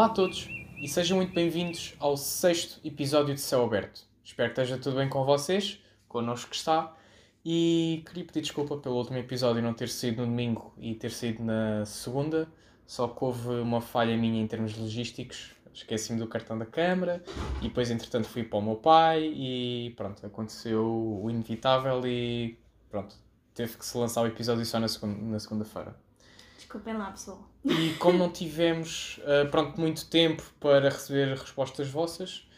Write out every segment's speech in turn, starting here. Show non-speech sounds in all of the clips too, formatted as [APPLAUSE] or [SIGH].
Olá a todos e sejam muito bem-vindos ao sexto episódio de Céu Aberto. Espero que esteja tudo bem com vocês, connosco está. E queria pedir desculpa pelo último episódio não ter sido no domingo e ter sido na segunda, só que houve uma falha minha em termos logísticos. Esqueci-me do cartão da câmara e depois, entretanto, fui para o meu pai e pronto, aconteceu o inevitável e pronto, teve que se lançar o episódio só na segunda-feira. Desculpem lá, pessoal. E como não tivemos uh, pronto, muito tempo para receber respostas vossas,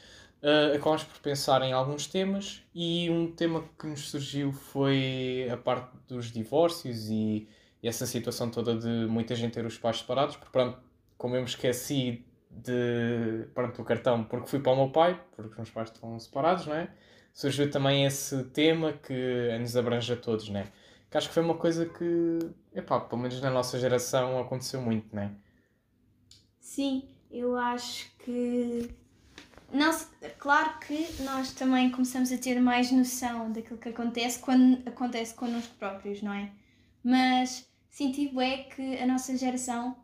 uh, por pensar em alguns temas e um tema que nos surgiu foi a parte dos divórcios e, e essa situação toda de muita gente ter os pais separados, porque pronto, como eu me esqueci de pronto, o cartão porque fui para o meu pai, porque os meus pais estão separados, não é? Surgiu também esse tema que nos abrange a todos, não é? Que acho que foi uma coisa que, epá, pelo menos na nossa geração aconteceu muito, não é? Sim, eu acho que. Claro que nós também começamos a ter mais noção daquilo que acontece quando acontece connosco próprios, não é? Mas senti é que a nossa geração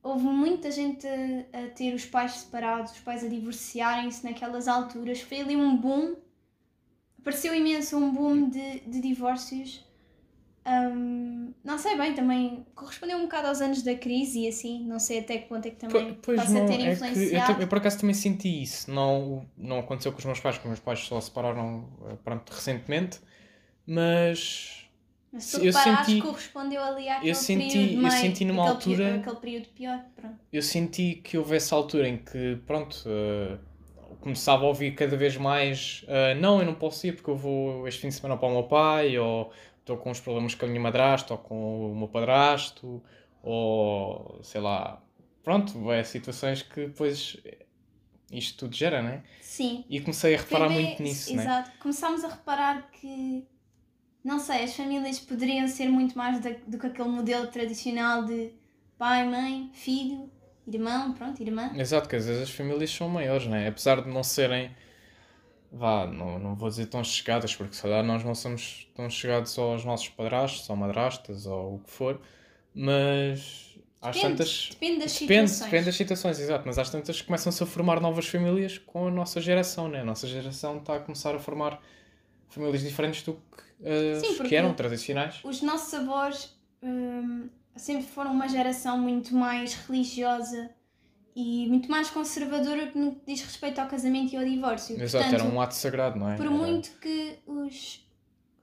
houve muita gente a, a ter os pais separados, os pais a divorciarem-se naquelas alturas. Foi ali um boom, apareceu imenso um boom de, de divórcios. Hum, não sei bem, também correspondeu um bocado aos anos da crise e assim, não sei até que ponto é que também Po- Pois possa não, ter é eu, influenciado. ta- eu por acaso também senti isso. Não, não aconteceu com os meus pais, porque os meus pais só se separaram eh, pronto, recentemente, mas Mas se tu eu senti- correspondeu ali àquele senti- período eu meio- senti numa aquele altura- aquele período pior, pronto. eu senti que houve essa altura em que, pronto, eh, começava a ouvir cada vez mais: eh, não, eu não posso ir porque eu vou este fim de semana para o meu pai, ou estou com uns problemas com a minha madrasta, ou com o meu padrasto, ou sei lá, pronto, é situações que depois isto tudo gera, né? Sim. E comecei a reparar bem- muito nisso, né? Exato. Começámos a reparar que, não sei, as famílias poderiam ser muito mais da- do que aquele modelo tradicional de pai, mãe, filho, irmão, pronto, irmã. Exato, que às vezes as famílias são maiores, né? Apesar de não serem, vá, não, não vou dizer tão chegadas, porque se calhar nós não somos tão chegados aos nossos padrastos ou madrastas ou o que for, mas às Depende, tantas. depende das Depende, situações. depende das situações, exato, mas às tantas começam-se a formar novas famílias com a nossa geração, né? A nossa geração está a começar a formar famílias diferentes do que, as Sim, que eram tradicionais. Os nossos avós hum, sempre foram uma geração muito mais religiosa e muito mais conservadora no que diz respeito ao casamento e ao divórcio. Exato, Portanto, era um ato sagrado, não é? Por Era- muito que os.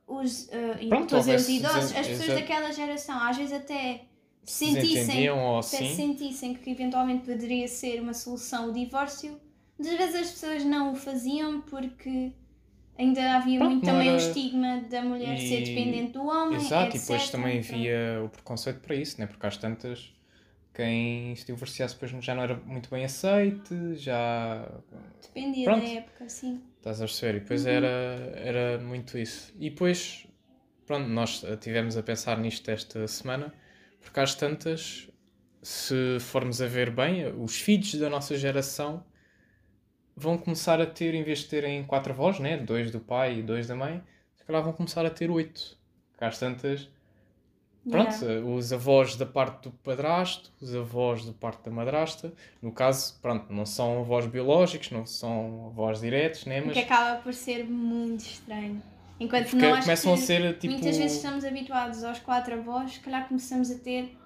os uh, e Pronto, dizer os idosos, as pessoas exato. daquela geração, às vezes até se sentissem, ou até assim. sentissem que eventualmente poderia ser uma solução o divórcio, muitas vezes as pessoas não o faziam porque ainda havia Pronto, muito também era- o estigma da mulher ser E- dependente do homem. Exato, e etc. depois também Pronto. havia o preconceito para isso, né? porque às tantas quem se divorciasse depois já não era muito bem aceite, já Dependia Pronto. da época, sim. estás a perceber, e depois Uhum. era, era muito isso. E depois, pronto, nós estivemos a pensar nisto esta semana, porque às tantas, se formos a ver bem, os filhos da nossa geração vão começar a ter, em vez de terem quatro avós, né? dois do pai e dois da mãe, se calhar vão começar a ter oito. Porque às tantas, Pronto, Yeah. os avós da parte do padrasto, os avós da parte da madrasta, no caso, pronto, não são avós biológicos, não são avós diretos, né? O Mas que acaba por ser muito estranho. Enquanto porque nós começam que a ser tipo. muitas vezes estamos habituados aos quatro avós, se calhar começamos a ter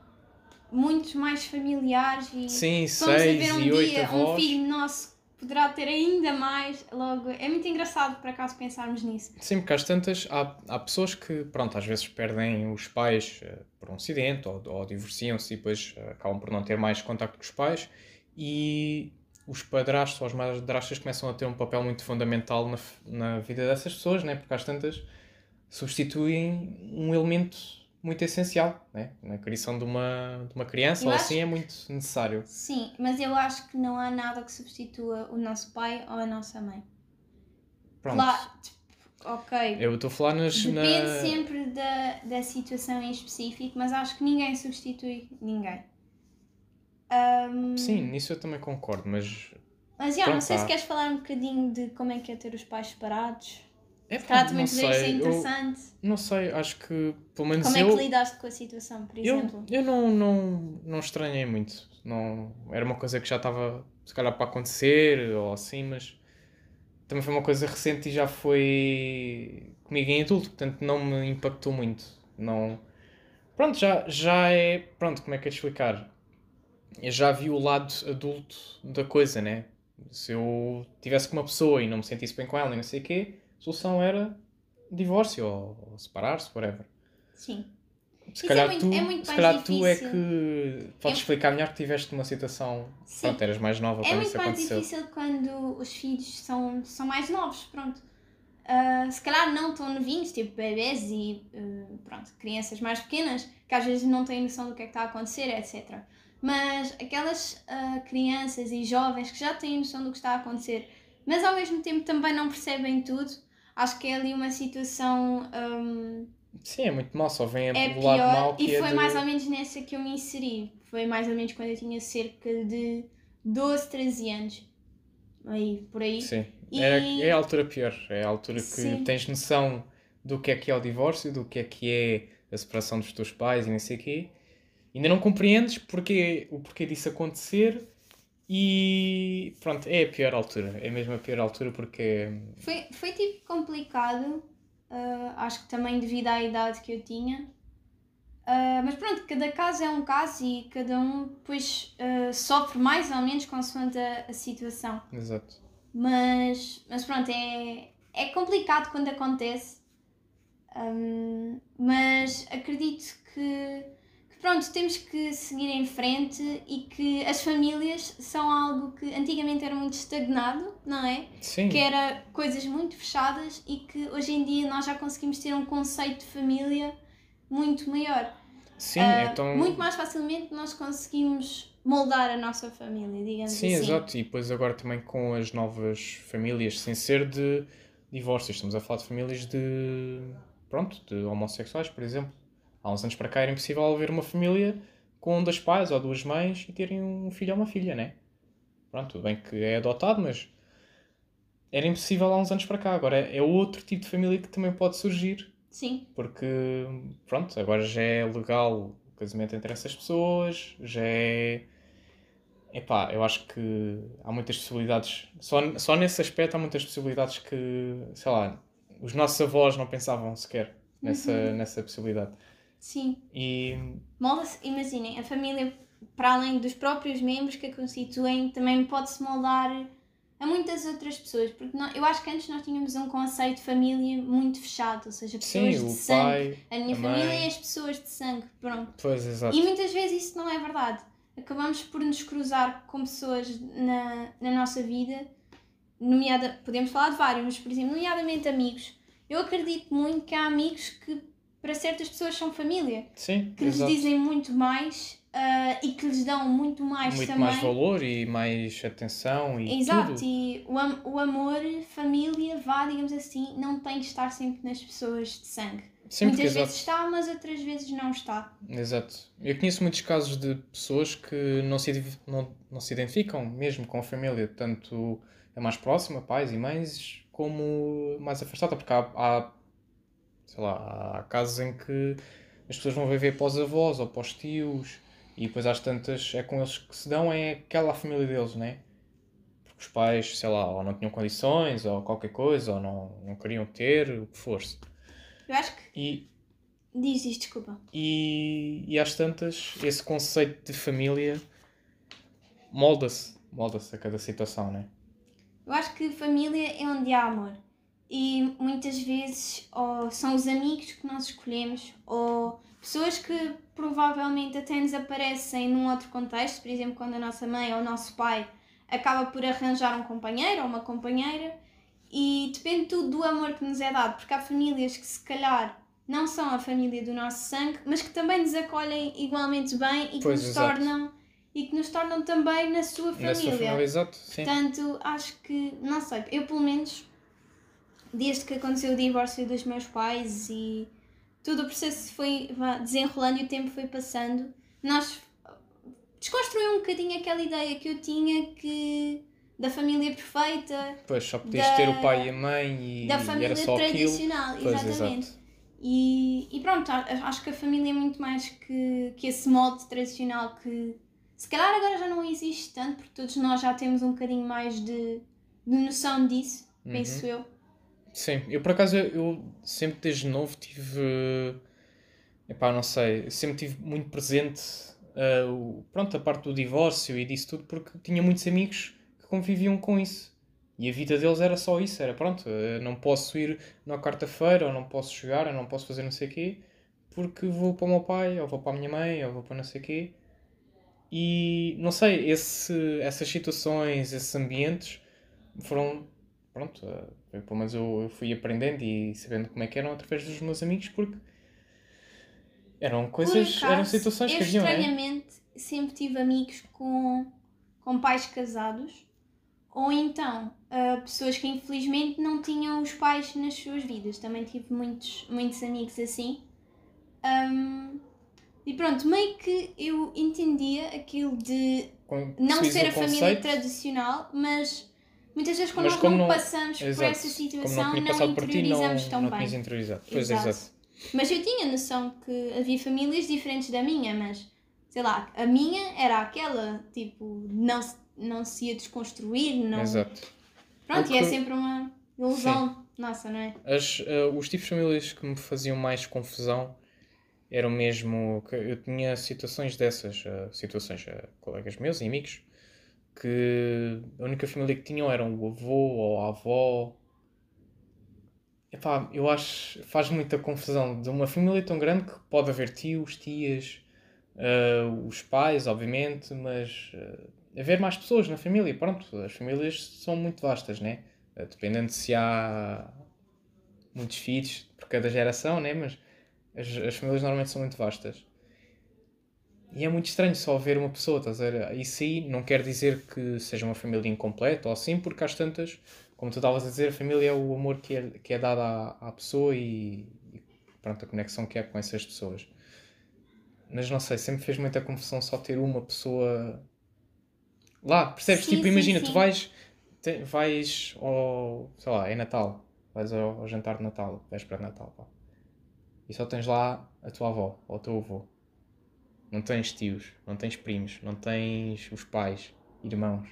muitos mais familiares e Sim, vamos a seis ver um e oito dia um avós. filho nosso poderá ter ainda mais logo. É muito engraçado por acaso pensarmos nisso. Sim, porque às tantas há, há pessoas que, pronto, às vezes perdem os pais eh, por um acidente ou, ou divorciam-se e depois eh, acabam por não ter mais contacto com os pais e os padrastos ou as madrastas começam a ter um papel muito fundamental na, na vida dessas pessoas, né? porque às tantas substituem um elemento muito essencial né? na criação de uma, de uma criança Eu ou acho- assim é muito necessário. Sim, mas eu acho que não há nada que substitua o nosso pai ou a nossa mãe. Pronto. Claro, tipo, ok. Eu estou a falar nas. Depende na... sempre da, da situação em específico, mas acho que ninguém substitui ninguém. Ahm, Sim, nisso eu também concordo, mas Mas já, não sei se queres falar um bocadinho de como é que é ter os pais separados. É, também não poderia ser sei, eu- interessante. Não sei, acho que pelo menos Como é eu. que lidaste com a situação, por Eu, exemplo? eu não, não, não estranhei muito. Não, era uma coisa que já estava, se calhar, para acontecer ou assim, mas também foi uma coisa recente e já foi comigo em adulto, portanto não me impactou muito. Não... Pronto, já, já é. Pronto, como é que é de explicar? Eu já vi o lado adulto da coisa, né? Se eu tivesse com uma pessoa e não me sentisse bem com ela e não sei o quê, a solução era divórcio ou, separar-se, whatever. Sim. Se Isso é calhar, muito- tu, é muito se mais calhar tu é difícil. que podes É- explicar melhor que tiveste uma situação. Sim. Pronto, eras mais nova É quando muito isso mais aconteceu. difícil quando os filhos são, são mais novos, pronto. Ah, se calhar não tão novinhos, tipo bebês e ah, pronto, crianças mais pequenas, que às vezes não têm noção do que é que está a acontecer, etc. Mas aquelas ah, crianças e jovens que já têm noção do que está a acontecer, mas ao mesmo tempo também não percebem tudo, acho que é ali uma situação hum, Sim, é muito mau, só vem é do lado mau que e é foi de... mais ou menos nessa que eu me inseri. Foi mais ou menos quando eu tinha cerca de 12, 13 anos. Aí, por aí. Sim, E- é, é a altura pior. É a altura que Sim. tens noção do que é que é o divórcio, do que é que é a separação dos teus pais e não sei o quê. Ainda não compreendes porque, o porquê disso acontecer e pronto, é a pior altura. É mesmo a pior altura porque Foi, foi tipo complicado, ah, acho que também devido à idade que eu tinha. Ah, mas pronto, cada caso é um caso e cada um depois ah, sofre mais ou menos consoante a, a situação. Exato. Mas, mas pronto, é, é complicado quando acontece. Hum, mas acredito que pronto, temos que seguir em frente e que as famílias são algo que antigamente era muito estagnado, não é? Sim. Que era coisas muito fechadas e que hoje em dia nós já conseguimos ter um conceito de família muito maior. Sim, Ah, então. Muito mais facilmente nós conseguimos moldar a nossa família, digamos Sim, assim. exato. E depois agora também com as novas famílias, sem ser de divórcios, estamos a falar de famílias de. Pronto, de homossexuais, por exemplo. Há uns anos para cá era impossível haver uma família com dois pais ou duas mães e terem um filho ou uma filha, né? Pronto, tudo bem que é adotado, mas era impossível há uns anos para cá. Agora é outro tipo de família que também pode surgir Sim, porque pronto, agora já é legal o casamento entre essas pessoas, já é. Epá, eu acho que há muitas possibilidades. Só, só nesse aspecto há muitas possibilidades que, sei lá, os nossos avós não pensavam sequer nessa, Uhum. nessa possibilidade. Sim. E Molda-se, imaginem, a família, para além dos próprios membros que a constituem, também pode-se moldar a muitas outras pessoas. Porque nó- eu acho que antes nós tínhamos um conceito de família muito fechado, ou seja, pessoas sim, de sangue. pai. a minha a família mãe. é as pessoas de sangue, pronto. Pois, exato. E muitas vezes isso não é verdade. Acabamos por nos cruzar com pessoas na, na nossa vida, nomeada, podemos falar de vários, mas por exemplo, nomeadamente amigos. Eu acredito muito que há amigos que para certas pessoas são família, Sim, que lhes exato. dizem muito mais ah, e que lhes dão muito mais Muito também. mais valor e mais atenção e Exato, tudo. e o, am- o amor, família, vá, digamos assim, não tem que estar sempre nas pessoas de sangue. Sim, Muitas vezes está, mas outras vezes não está. Exato. Eu conheço muitos casos de pessoas que não se, não, não se identificam mesmo com a família, tanto a mais próxima, pais e mães, como mais afastada, porque há, há, sei lá, há casos em que as pessoas vão viver para os avós ou para os tios e depois às tantas é com eles que se dão, é aquela família deles, né? Porque os pais, sei lá, ou não tinham condições ou qualquer coisa, ou não, não queriam ter, o que fosse. Eu acho que. E Diz isto, desculpa. e, e às tantas, esse conceito de família molda-se, molda-se a cada situação, né? Eu acho que família é onde há amor. E muitas vezes ou são os amigos que nós escolhemos, ou pessoas que provavelmente até nos aparecem num outro contexto, por exemplo, quando a nossa mãe ou o nosso pai acaba por arranjar um companheiro ou uma companheira, e depende tudo do amor que nos é dado, porque há famílias que se calhar não são a família do nosso sangue, mas que também nos acolhem igualmente bem e que Pois, nos exato. tornam e que nos tornam também na sua família. Na sua família, exato, sim. Portanto, acho que, não sei, eu pelo menos, desde que aconteceu o divórcio dos meus pais e todo o processo foi desenrolando e o tempo foi passando, nós desconstruí um bocadinho aquela ideia que eu tinha que da família perfeita. Pois, só podias da- ter o pai e a mãe e, da e família era só aquilo. tradicional, Pois, exatamente. exato. E, e pronto, acho que a família é muito mais que, que esse molde tradicional que se calhar agora já não existe tanto, porque todos nós já temos um bocadinho mais de, de noção disso, Uhum. penso eu. Sim, eu por acaso eu sempre desde novo tive. Epá, não sei, sempre tive muito presente ah, o- pronto, a parte do divórcio e disso tudo, porque tinha muitos amigos que conviviam com isso. E a vida deles era só isso, era pronto, ah, não posso ir na quarta-feira, ou não posso jogar, ou não posso fazer não sei o quê, porque vou para o meu pai, ou vou para a minha mãe, ou vou para não sei o quê. E não sei, esse, essas situações, esses ambientes foram pronto, eh, eu, pelo menos eu, eu fui aprendendo e sabendo como é que eram através dos meus amigos, porque eram coisas, acaso, eram situações que haviam, né? estranhamente sempre tive amigos com, com pais casados ou então ah, pessoas que infelizmente não tinham os pais nas suas vidas. Também tive muitos, muitos amigos assim. Ahm, e pronto, meio que eu entendia aquilo de Com- não ser a família tradicional, mas muitas vezes quando Mas nós como não, não- passamos por exato, essa como situação não não, por ti, não, interiorizamos tão não bem. tinhas interiorizado. Pois, Exato. exato. Mas eu tinha noção que havia famílias diferentes da minha, mas sei lá, a minha era aquela, tipo, não se, não se ia desconstruir, não. Exato. Pronto, e é sempre uma ilusão nossa, não é? As, eh, os tipos de famílias que me faziam mais confusão eram mesmo eu tinha situações dessas, eh, situações, eh, colegas meus e amigos, que a única família que tinham era o avô ou a avó. Epá, eu acho faz muita confusão de uma família tão grande que pode haver tios, tias, eh, os pais, obviamente, mas eh, haver mais pessoas na família. Pronto, as famílias são muito vastas, né? Eh, Dependendo se há muitos filhos por cada geração, né? Mas as, as famílias normalmente são muito vastas. E é muito estranho só ver uma pessoa, estás a ver? Isso aí não quer dizer que seja uma família incompleta ou assim, porque às tantas, como tu estavas a dizer, a família é o amor que é, que é dado à, à pessoa e, e pronto, a conexão que há com essas pessoas. Mas não sei, sempre fez muita confusão só ter uma pessoa lá, percebes? Sim, tipo, sim, imagina, sim. tu vais, te- vais ao, sei lá, é Natal, vais ao, ao jantar de Natal, véspera de Natal, pá. E só tens lá a tua avó ou o teu avô. Não tens tios, não tens primos, não tens os pais, irmãos.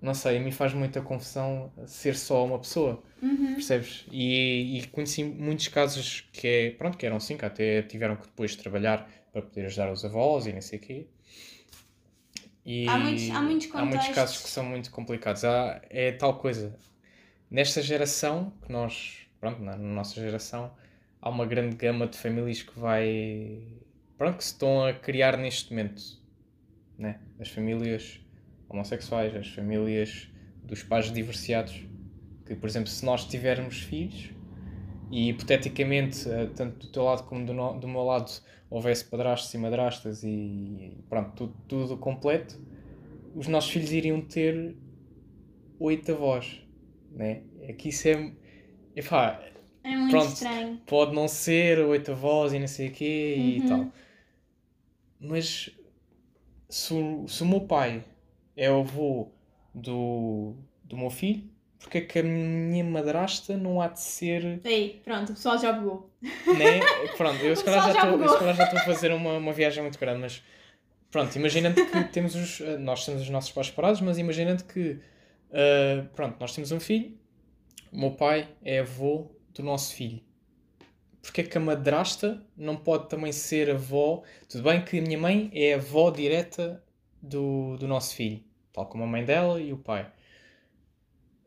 Não sei, a mim faz muita confusão ser só uma pessoa, Uhum. percebes? E, e conheci muitos casos que, é, pronto, que eram assim, que até tiveram que depois trabalhar para poder ajudar os avós e não sei o quê. E Há muitos- há muitos há muitos casos que são muito complicados. Há, é tal coisa. Nesta geração, que nós, pronto, na nossa geração, há uma grande gama de famílias que vai. Pronto, que se estão a criar neste momento. Né? As famílias homossexuais, as famílias dos pais divorciados. Que, por exemplo, se nós tivermos filhos e hipoteticamente, eh, tanto do teu lado como do, no- do meu lado, houvesse padrastos e madrastas e, pronto, tudo, tudo completo, os nossos filhos iriam ter oito avós. Né? É que isso é. Epá, É muito Pronto. estranho. pode não ser oito avós e não sei o quê e Uhum. tal. Mas se o, se o meu pai é o avô do, do meu filho, porque é que a minha madrasta não há de ser. Aí, pronto, o pessoal já bugou. Né? Pronto, eu [LAUGHS] se calhar já estou- a fazer uma, uma viagem muito grande, mas pronto, imaginando que [LAUGHS] temos os. eh, Nós temos os nossos pais separados, mas imaginando que. eh, pronto, nós temos um filho, o meu pai é avô do nosso filho. Porque é que a madrasta não pode também ser avó? Tudo bem que a minha mãe é avó direta do, do nosso filho, tal como a mãe dela e o pai.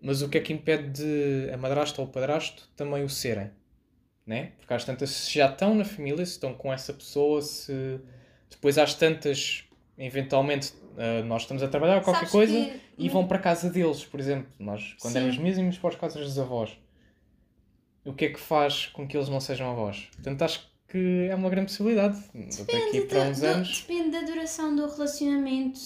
Mas o que é que impede de a madrasta ou o padrasto também o serem? Né? Porque às tantas, se já estão na família, se estão com essa pessoa, se depois às tantas, eventualmente, ah, nós estamos a trabalhar qualquer Sabes coisa que- e vão para a casa deles, por exemplo. Nós, quando Sim. éramos íamos para as casas dos avós. O que é que faz com que eles não sejam avós? Portanto, acho que é uma grande possibilidade. Daqui para da- uns do- anos. depende da duração do relacionamento,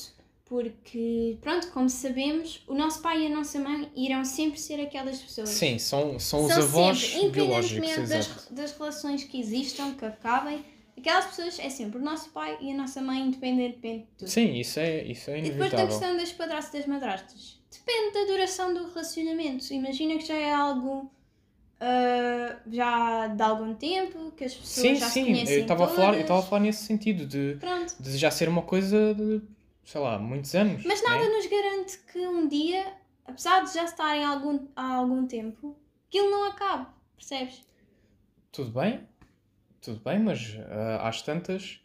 porque, pronto, como sabemos, o nosso pai e a nossa mãe irão sempre ser aquelas pessoas. Sim, são, são os São avós sempre, biológicos, independentemente das, das relações que existam, que acabem, Aquelas pessoas é sempre o nosso pai e a nossa mãe, independentemente de tudo. Sim, isso é, isso é E depois da inevitável. questão das padrastas e das madrastas. Depende da duração do relacionamento. Imagina que já é algo ah, já de algum tempo, que as pessoas Sim, já se sim, conhecem eu estava a falar, eu estava a falar nesse sentido de, Pronto. de já ser uma coisa de, sei lá, muitos anos. Mas nada né? nos garante que um dia, apesar de já estarem há algum, há algum tempo, aquilo não acabe. Percebes? Tudo bem, tudo bem, mas ah, às tantas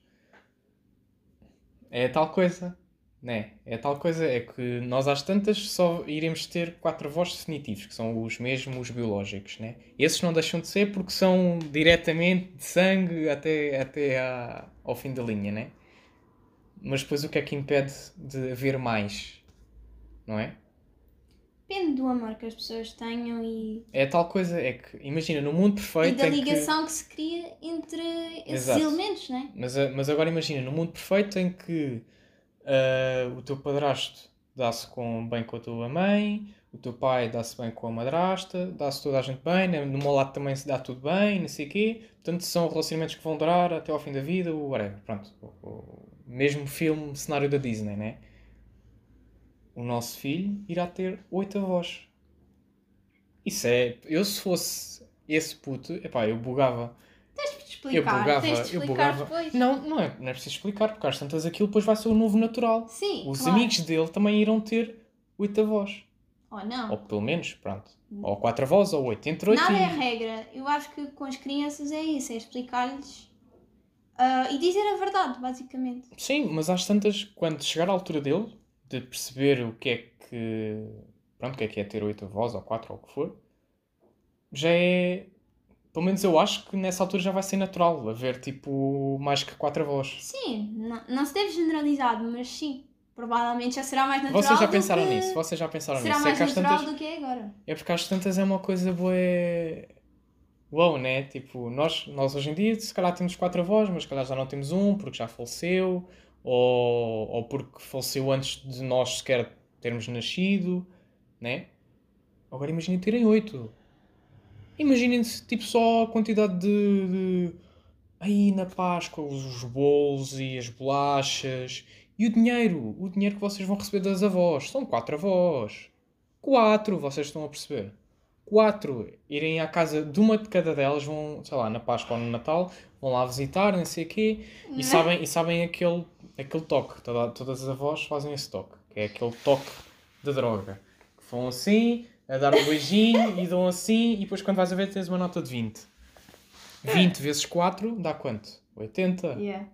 é tal coisa, né? É tal coisa, é que nós às tantas só iremos ter quatro avós definitivos, que são os mesmos os biológicos, né? Esses não deixam de ser porque são diretamente de sangue até, até à- ao fim da linha, né? Mas depois o que é que impede de haver mais, não é? Depende do amor que as pessoas tenham e, É tal coisa, é que, imagina, no mundo e perfeito da em que- ligação que... se cria entre esses Exato. elementos, não é? Mas, mas agora imagina, no mundo perfeito em que ah, o teu padrasto dá-se com, bem com a tua mãe, o teu pai dá-se bem com a madrasta, dá-se toda a gente bem, né? no meu lado também se dá tudo bem, não sei o quê. Portanto, são relacionamentos que vão durar até ao fim da vida, o whatever. Pronto, o, o mesmo filme, cenário da Disney, né? O nosso filho irá ter oito avós. Isso é... Eu se fosse esse puto, epá, eu bugava. De Eu explicar, bugava, tens de explicar depois. Não, não é, não é preciso explicar, porque às tantas aquilo depois vai ser o novo natural. Sim, Os claro. amigos dele também irão ter oito avós. Ou não. Ou pelo menos, pronto. Ou quatro avós, ou oito. Entre oito Nada e... é regra. Eu acho que com as crianças é isso, é explicar-lhes ah, e dizer a verdade, basicamente. Sim, mas às tantas, quando chegar à altura dele, de perceber o que é que... Pronto, o que é que é ter oito avós, ou quatro, ou o que for, já é... Pelo menos eu acho que nessa altura já vai ser natural haver, tipo, mais que quatro avós. Sim, não, não se deve generalizar, mas sim. Provavelmente já será mais natural. Vocês já do pensaram que... nisso? Vocês já pensaram Será nisso? É mais às natural tantas... do que é agora. É porque às tantas é uma coisa boa. Uau, né? Tipo, nós, nós hoje em dia, se calhar temos quatro avós, mas se calhar já não temos um porque já faleceu, ou, ou porque faleceu antes de nós sequer termos nascido, né? Agora imaginem terem oito. Imaginem-se, tipo, só a quantidade de. de... Aí na Páscoa, os bolos e as bolachas. E o dinheiro. O dinheiro que vocês vão receber das avós. São quatro avós. Quatro, vocês estão a perceber? Quatro. Irem à casa de uma de cada delas, vão, sei lá, na Páscoa ou no Natal, vão lá visitar, não sei o quê, e sabem, e sabem aquele, aquele toque. Toda- todas as avós fazem esse toque, que é aquele toque de droga. Que vão assim, a dar um beijinho e dão assim, e depois quando vais a ver tens uma nota de 20. 20 vezes 4 dá quanto? 80. Yeah.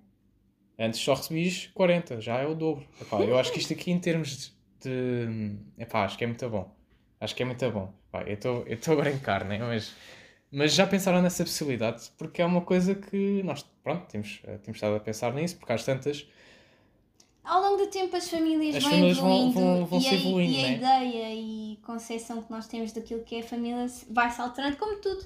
Antes só recebias 40, já é o dobro. Epá, eu acho que isto aqui em termos de. epá, acho que é muito bom. Acho que é muito bom. Epá, eu estou eu estou a brincar, né? Mas, mas já pensaram nessa possibilidade? Porque é uma coisa que nós, pronto, temos, eh, temos estado a pensar nisso, porque às tantas. Ao longo do tempo as famílias As vão famílias vão- evoluindo vão- vão e, a, evoluindo, e a né? ideia e concepção que nós temos daquilo que é a família vai se alterando, como tudo.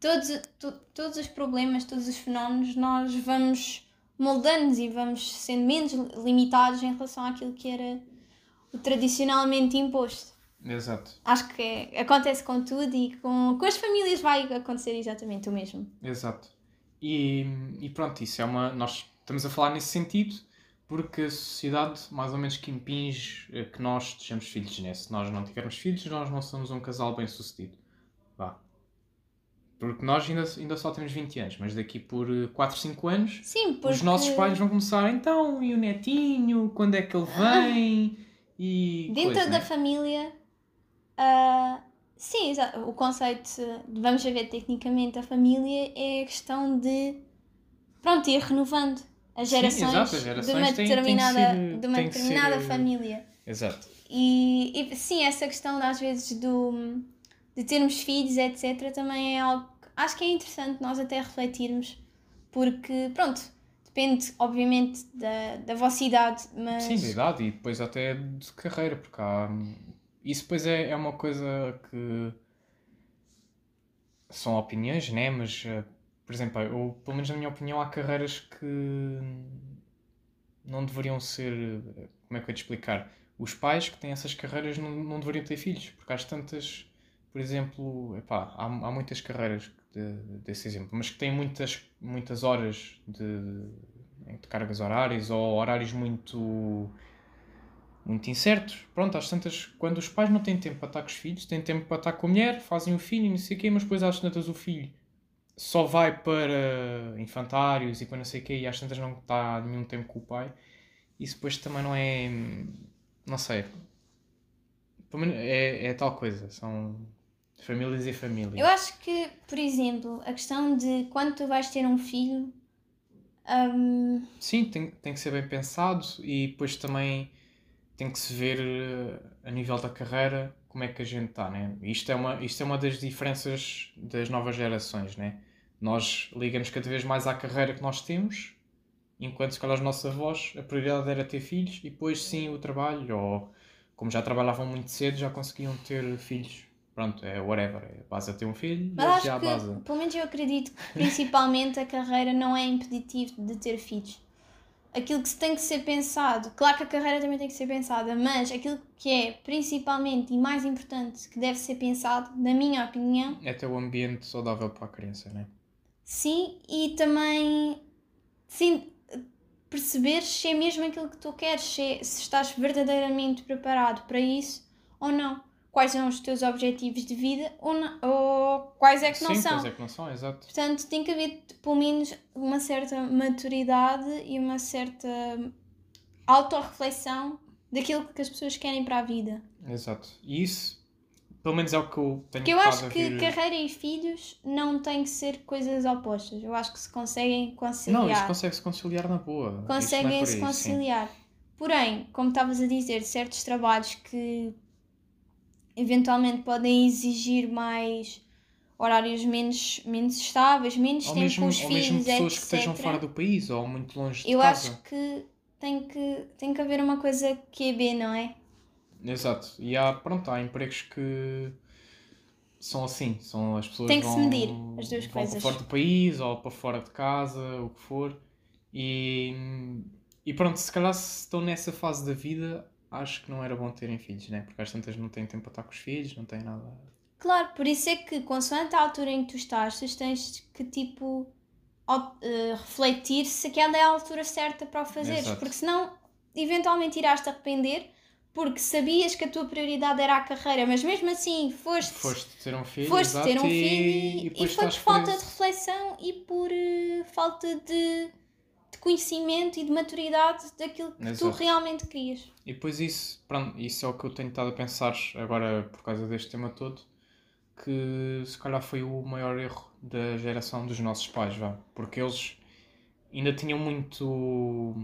Todos, to- todos os problemas, todos os fenómenos, nós vamos moldando-nos e vamos sendo menos limitados em relação àquilo que era o tradicionalmente imposto. Exato. Acho que é- acontece com tudo e com, com as famílias vai acontecer exatamente o mesmo. Exato. E, e pronto, isso é uma. Nós estamos a falar nesse sentido porque a sociedade mais ou menos que impinge eh, que nós sejamos filhos, né? Se nós não tivermos filhos, nós não somos um casal bem sucedido. Vá. Porque nós ainda, ainda só temos 20 anos, mas daqui por eh, 4, 5 anos Sim, porque... os nossos pais vão começar, então, e o netinho? Quando é que ele vem? [LAUGHS] E. Dentro coisa, da né? família, ah, sim, exa- o conceito de vamos ver tecnicamente a família é a questão de pronto, ir renovando as Sim, gerações, exato, as gerações de uma têm- têm determinada, ser- de uma têm ser, determinada eh, família. Exato. E, e, sim, essa questão às vezes do, de termos filhos, etc., também é algo que acho que é interessante nós até refletirmos, porque pronto, depende obviamente da, da vossa idade, mas Sim, de idade e depois até de carreira, porque há. Isso depois é, é uma coisa que. São opiniões, né? Mas, eh, por exemplo, eu, pelo menos na minha opinião, há carreiras que não deveriam ser. Como é que eu ia te explicar? Os pais que têm essas carreiras não, não deveriam ter filhos, porque às tantas. Por exemplo, epá, há, há muitas carreiras de, desse exemplo, mas que têm muitas, muitas horas de, de cargas horárias ou horários muito muito incertos. Pronto, às tantas, quando os pais não têm tempo para estar com os filhos, têm tempo para estar com a mulher, fazem o filho e não sei o quê, mas depois às tantas o filho só vai para infantários e para não sei o quê e às tantas não está nenhum tempo com o pai. Isso depois também não é. Não sei. É, é tal coisa. São famílias e famílias. Eu acho que, por exemplo, a questão de quando tu vais ter um filho. Um... Sim, tem, tem que ser bem pensado e depois também tem que se ver eh, a nível da carreira como é que a gente está, né? Isto é uma, isto é uma das diferenças das novas gerações, né? Nós ligamos cada vez mais à carreira que nós temos, enquanto se calhar os nossos avós, a prioridade era ter filhos e depois sim o trabalho, ou como já trabalhavam muito cedo, já conseguiam ter filhos. Pronto, é whatever, é base a ter um filho Mas acho já que, base. Pelo menos eu acredito que principalmente a carreira não é impeditivo de ter filhos aquilo que tem que ser pensado, claro que a carreira também tem que ser pensada, mas aquilo que é principalmente e mais importante que deve ser pensado, na minha opinião, é ter um ambiente saudável para a criança, não é? Sim, e também sim, perceber se é mesmo aquilo que tu queres, se, é, se estás verdadeiramente preparado para isso ou não quais são os teus objetivos de vida ou, não, ou quais é que não Sim, são. quais é que não são, exato. Portanto, tem que haver pelo menos uma certa maturidade e uma certa autorreflexão daquilo que as pessoas querem para a vida. Exato. E isso, pelo menos é o que eu tenho Porque eu acho que vir... carreira e filhos não têm que ser coisas opostas. Eu acho que se conseguem conciliar. Não, isso consegue-se conciliar na boa. É Conseguem-se conciliar. Sim. Porém, como estavas a dizer, certos trabalhos que eventualmente podem exigir mais horários menos, menos estáveis, menos ou tempo mesmo, com os filhos, mesmo pessoas etc. que estejam fora do país ou muito longe de Eu casa. Eu acho que tem, que tem que haver uma coisa que é B, não é? Exato. E há, pronto, há empregos que são assim, são as pessoas tem que vão, se medir as duas vão coisas. para fora do país ou para fora de casa, o que for. E, e pronto, se calhar se estão nessa fase da vida, acho que não era bom terem filhos, né? Porque às tantas não têm tempo para estar com os filhos, não têm nada. Claro, por isso é que, consoante a altura em que tu estás, tu tens que, tipo, uh, refletir se aquela é a altura certa para o fazeres. Exato. Porque senão, eventualmente irás-te arrepender porque sabias que a tua prioridade era a carreira, mas mesmo assim foste, foste ter um filho, foste ter um filho e, e, e foi por falta de reflexão e por uh, falta de conhecimento e de maturidade daquilo que Exato. tu realmente querias. E depois isso, pronto, isso é o que eu tenho estado a pensar agora por causa deste tema todo, que se calhar foi o maior erro da geração dos nossos pais, vá, porque eles ainda tinham muito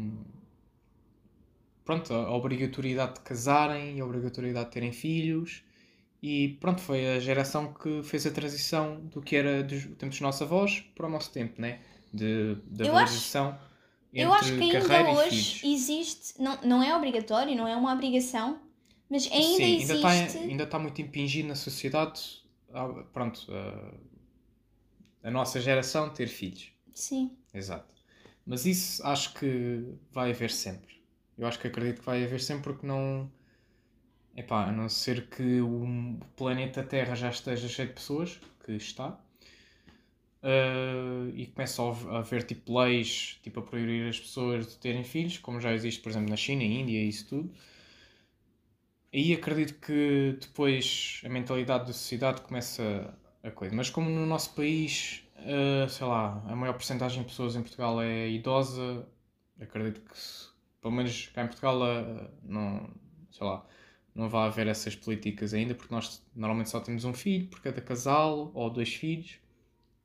pronto, a obrigatoriedade de casarem e a obrigatoriedade de terem filhos e pronto, foi a geração que fez a transição do que era do tempo dos nossos avós para o nosso tempo, né? De, da valorização. Acho eu acho que ainda hoje existe, não, não é obrigatório, não é uma obrigação, mas ainda Sim, existe. Ainda está, muito impingido na sociedade, ah, pronto, a, a nossa geração ter filhos. Sim. Exato. Mas isso acho que vai haver sempre. Eu acho que acredito que vai haver sempre porque não. Epá, a não ser que o planeta Terra já esteja cheio de pessoas, que está, Uh, e começa a haver tipo leis tipo, a proibir as pessoas de terem filhos, como já existe, por exemplo, na China, Índia e isso tudo. Aí acredito que depois a mentalidade da sociedade começa a coisa. Mas como no nosso país, uh, sei lá, a maior porcentagem de pessoas em Portugal é idosa, acredito que pelo menos cá em Portugal uh, não, sei lá, não vai haver essas políticas ainda, porque nós normalmente só temos um filho por cada casal ou dois filhos.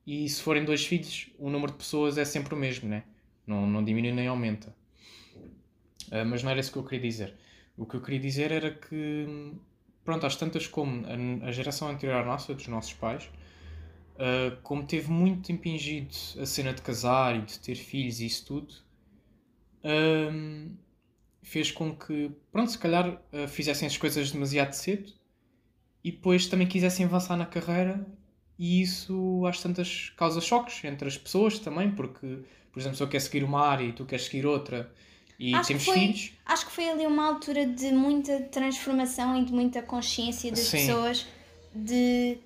E se forem dois filhos, o número de pessoas é sempre o mesmo, né? não, não diminui nem aumenta. Uh, mas não era isso que eu queria dizer. O que eu queria dizer era que, pronto, às tantas como a, a geração anterior à nossa, dos nossos pais, uh, como teve muito impingido a cena de casar e de ter filhos e isso tudo, uh, fez com que, pronto, se calhar fizessem as coisas demasiado cedo e depois também quisessem avançar na carreira e isso às tantas causa choques entre as pessoas também, porque, por exemplo, se eu quero seguir uma área e tu queres seguir outra e acho temos foi, filhos. Acho que foi ali uma altura de muita transformação e de muita consciência das Sim. pessoas de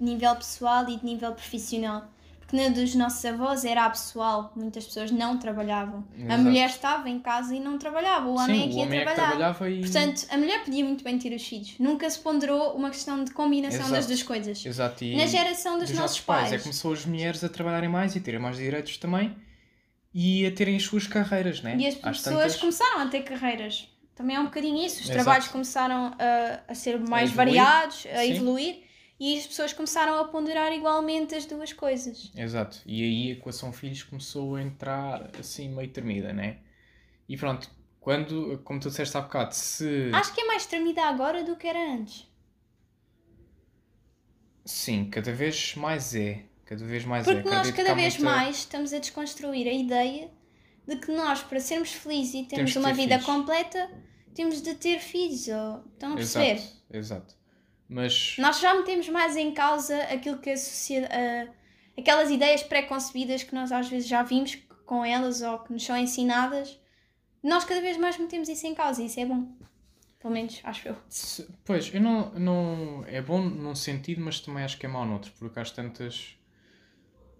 de nível pessoal e de nível profissional. Porque na dos nossos avós era a pessoal, muitas pessoas não trabalhavam. A Exato. mulher estava em casa e não trabalhava, o homem é Sim, que ia homem é que trabalhar. trabalhava e. Portanto, a mulher podia muito bem ter os filhos. Nunca se ponderou uma questão de combinação das Exato. duas coisas. Exato, e Na geração dos, dos nossos pais. pais. É que começou as mulheres a trabalharem mais e terem mais direitos também e a terem as suas carreiras, né? E as Às pessoas tantas- começaram a ter carreiras. Também é um bocadinho isso. Os Exato. trabalhos começaram a, a ser mais evoluir. variados, a Sim. evoluir, e as pessoas começaram a ponderar igualmente as duas coisas. Exato. E aí a equação filhos começou a entrar assim meio tremida, né? E pronto, quando, como tu disseste há bocado, se. Acho que é mais tremida agora do que era antes. Sim, cada vez mais é. Cada vez mais Porque é. nós Acredito que cada vez muita- mais estamos a desconstruir a ideia de que nós, para sermos felizes e termos Temos uma ter vida filhos. completa, temos de ter filhos. Ou... Estão a perceber? Exato, exato. Mas. Nós já metemos mais em causa aquilo que a sociedade. aquelas ideias pré-concebidas que nós às vezes já vimos com elas ou que nos são ensinadas. Nós cada vez mais metemos isso em causa e isso é bom. Pelo menos, acho eu. Se- Pois, eu não, não. É bom num sentido, mas também acho que é mau noutro, porque às tantas.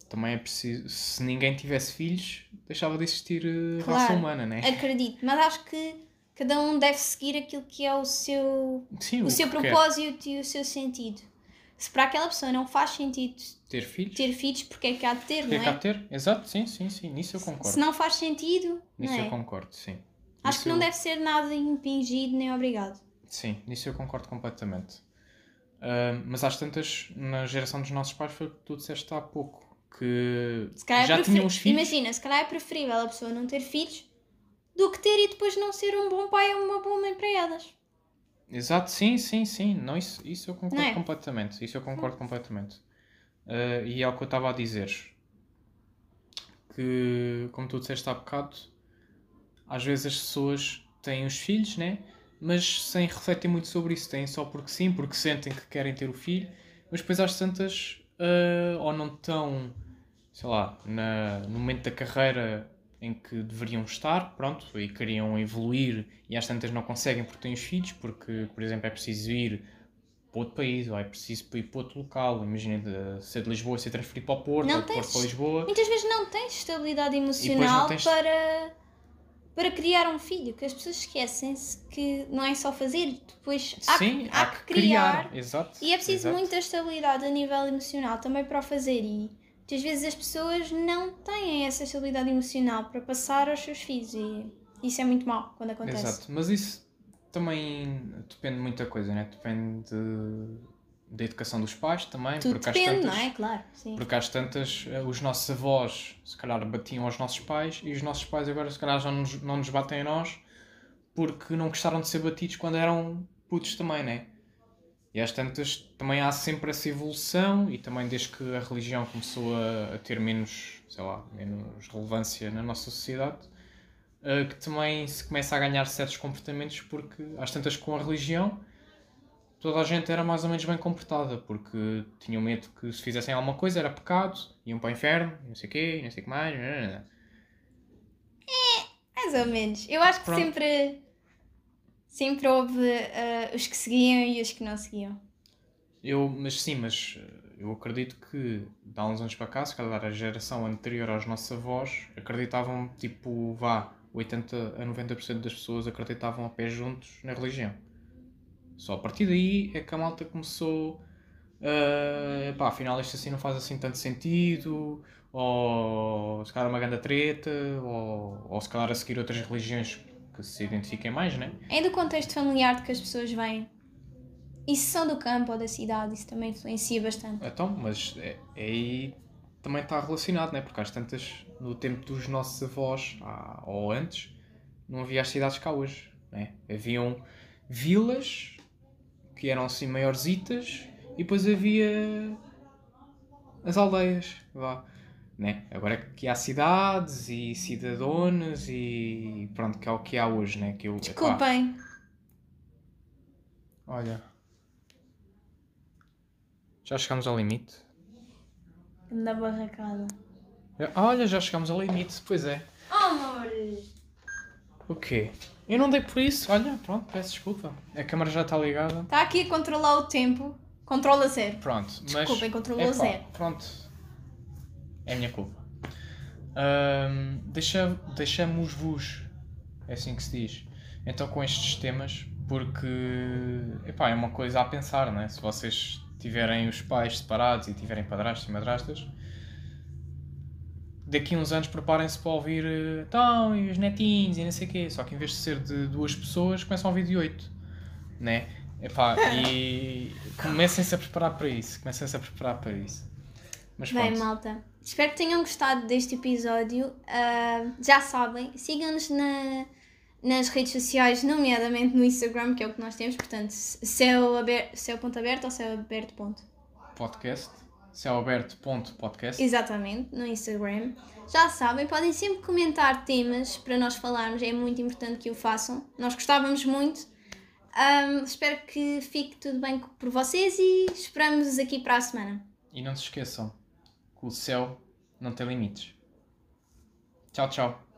Também é preciso. Se ninguém tivesse filhos, deixava de existir raça Claro. humana, né? Acredito, mas acho que cada um deve seguir aquilo que é o seu, Sim, o seu que quer. propósito e o seu sentido. Se para aquela pessoa não faz sentido Ter filhos? ter filhos, porque é que há de ter, Porque não é que há é? de ter? Exato, sim, sim, sim. Nisso eu concordo. Se não faz sentido, Nisso não eu é? concordo, sim. Acho Nisso que não eu- deve ser nada impingido nem obrigado. Sim, nisso eu concordo completamente. Ah, mas às tantas, na geração dos nossos pais, foi o que tu disseste há pouco. Que é já preferi- tinham os filhos. Imagina, se calhar é preferível a pessoa não ter filhos do que ter e depois não ser um bom pai ou uma boa mãe para elas. Exato, sim, sim, sim. Não, isso, isso eu concordo é? completamente. Isso eu concordo completamente. Ah, e é o que eu estava a dizer. Que, como tu disseste há bocado, às vezes as pessoas têm os filhos, né? Mas sem refletir muito sobre isso. Têm só porque sim, porque sentem que querem ter o filho. Mas depois às tantas, ah, ou não estão, sei lá, na, no momento da carreira em que deveriam estar, pronto, e queriam evoluir e às tantas não conseguem porque têm os filhos, porque, por exemplo, é preciso ir para outro país ou é preciso ir para outro local. Imagina ser de Lisboa e ser transferido para o Porto, Não ou de Porto tens- para Lisboa. Muitas vezes não tens estabilidade emocional tens- para, para criar um filho, que as pessoas esquecem-se que não é só fazer, depois há, Sim, que, há que criar. Exato. E é preciso exato. muita estabilidade a nível emocional também para o fazer. E muitas vezes as pessoas não têm essa estabilidade emocional para passar aos seus filhos. E isso é muito mau quando acontece. Exato, mas isso também depende de muita coisa, né? Depende de- da educação dos pais também, Tudo porque às depende, tantas, não é? Claro. Sim. Porque às tantas, eh, os nossos avós, se calhar, batiam aos nossos pais e os nossos pais agora, se calhar, já não nos, não nos batem a nós porque não gostaram de ser batidos quando eram putos também, né? E às tantas, também há sempre essa evolução e também desde que a religião começou a, a ter menos, sei lá, menos relevância na nossa sociedade, eh, que também se começa a ganhar certos comportamentos porque às tantas com a religião toda a gente era mais ou menos bem comportada, porque tinham medo que se fizessem alguma coisa era pecado, iam para o inferno, não sei o quê, não sei o que mais. nananana. Mais ou menos. Eu acho que Pronto. sempre, sempre houve eh, os que seguiam e os que não seguiam. Eu, mas sim, mas eh, eu acredito que há uns anos para cá, se calhar a geração anterior aos nossos avós, acreditavam, tipo, vá, 80 a 90% das pessoas acreditavam a pé juntos na religião. Só a partir daí é que a malta começou. Uh, pá, afinal isto assim não faz assim tanto sentido, ou se calhar é uma grande treta, ou, ou se calhar a seguir outras religiões que se identifiquem mais, né? É do contexto familiar de que as pessoas vêm. E se são do campo ou da cidade, isso também influencia bastante. Então, mas é, é aí também está relacionado, né? Porque às tantas, no tempo dos nossos avós, há- ou antes, não havia as cidades cá hoje, né? Haviam vilas que eram assim maiorzitas e depois havia as aldeias, vá. Né? Agora que há cidades e cidadonas e pronto, que é o que há hoje, né? Que eu, epá, Desculpem. olha, já chegamos ao limite. Na barracada. Olha, já chegamos ao limite, pois é. Oh, amor! O quê? Eu não dei por isso. Olha, pronto, peço desculpa. A câmara já está ligada. Está aqui a controlar o tempo Controla zero. Pronto, mas. Desculpem, controlou epá, zero. Pronto. É a minha culpa. Ahm, deixa, deixamos-vos. É assim que se diz. Então, com estes temas, porque. Epá, é uma coisa a pensar, não é? Se vocês tiverem os pais separados e tiverem padrastos e madrastas. Daqui a uns anos preparem-se para ouvir eh, então, e os netinhos e não sei o quê. Só que em vez de ser de duas pessoas, começam a ouvir de oito. Né? Epá, e [LAUGHS] comecem-se a preparar para isso. Comecem-se a preparar para isso. Mas Bem, pronto. malta, espero que tenham gostado deste episódio. Ah, já sabem, sigam-nos na- nas redes sociais, nomeadamente no Instagram, que é o que nós temos, portanto, céu, aber, céu ponto aberto ou céu aberto ponto. Podcast. Céuaberto.podcast. Exatamente, no Instagram. Já sabem, podem sempre comentar temas para nós falarmos, é muito importante que o façam. Nós gostávamos muito. Ahm, espero que fique tudo bem por vocês e esperamos-vos aqui para a semana. E não se esqueçam que o céu não tem limites. Tchau, tchau.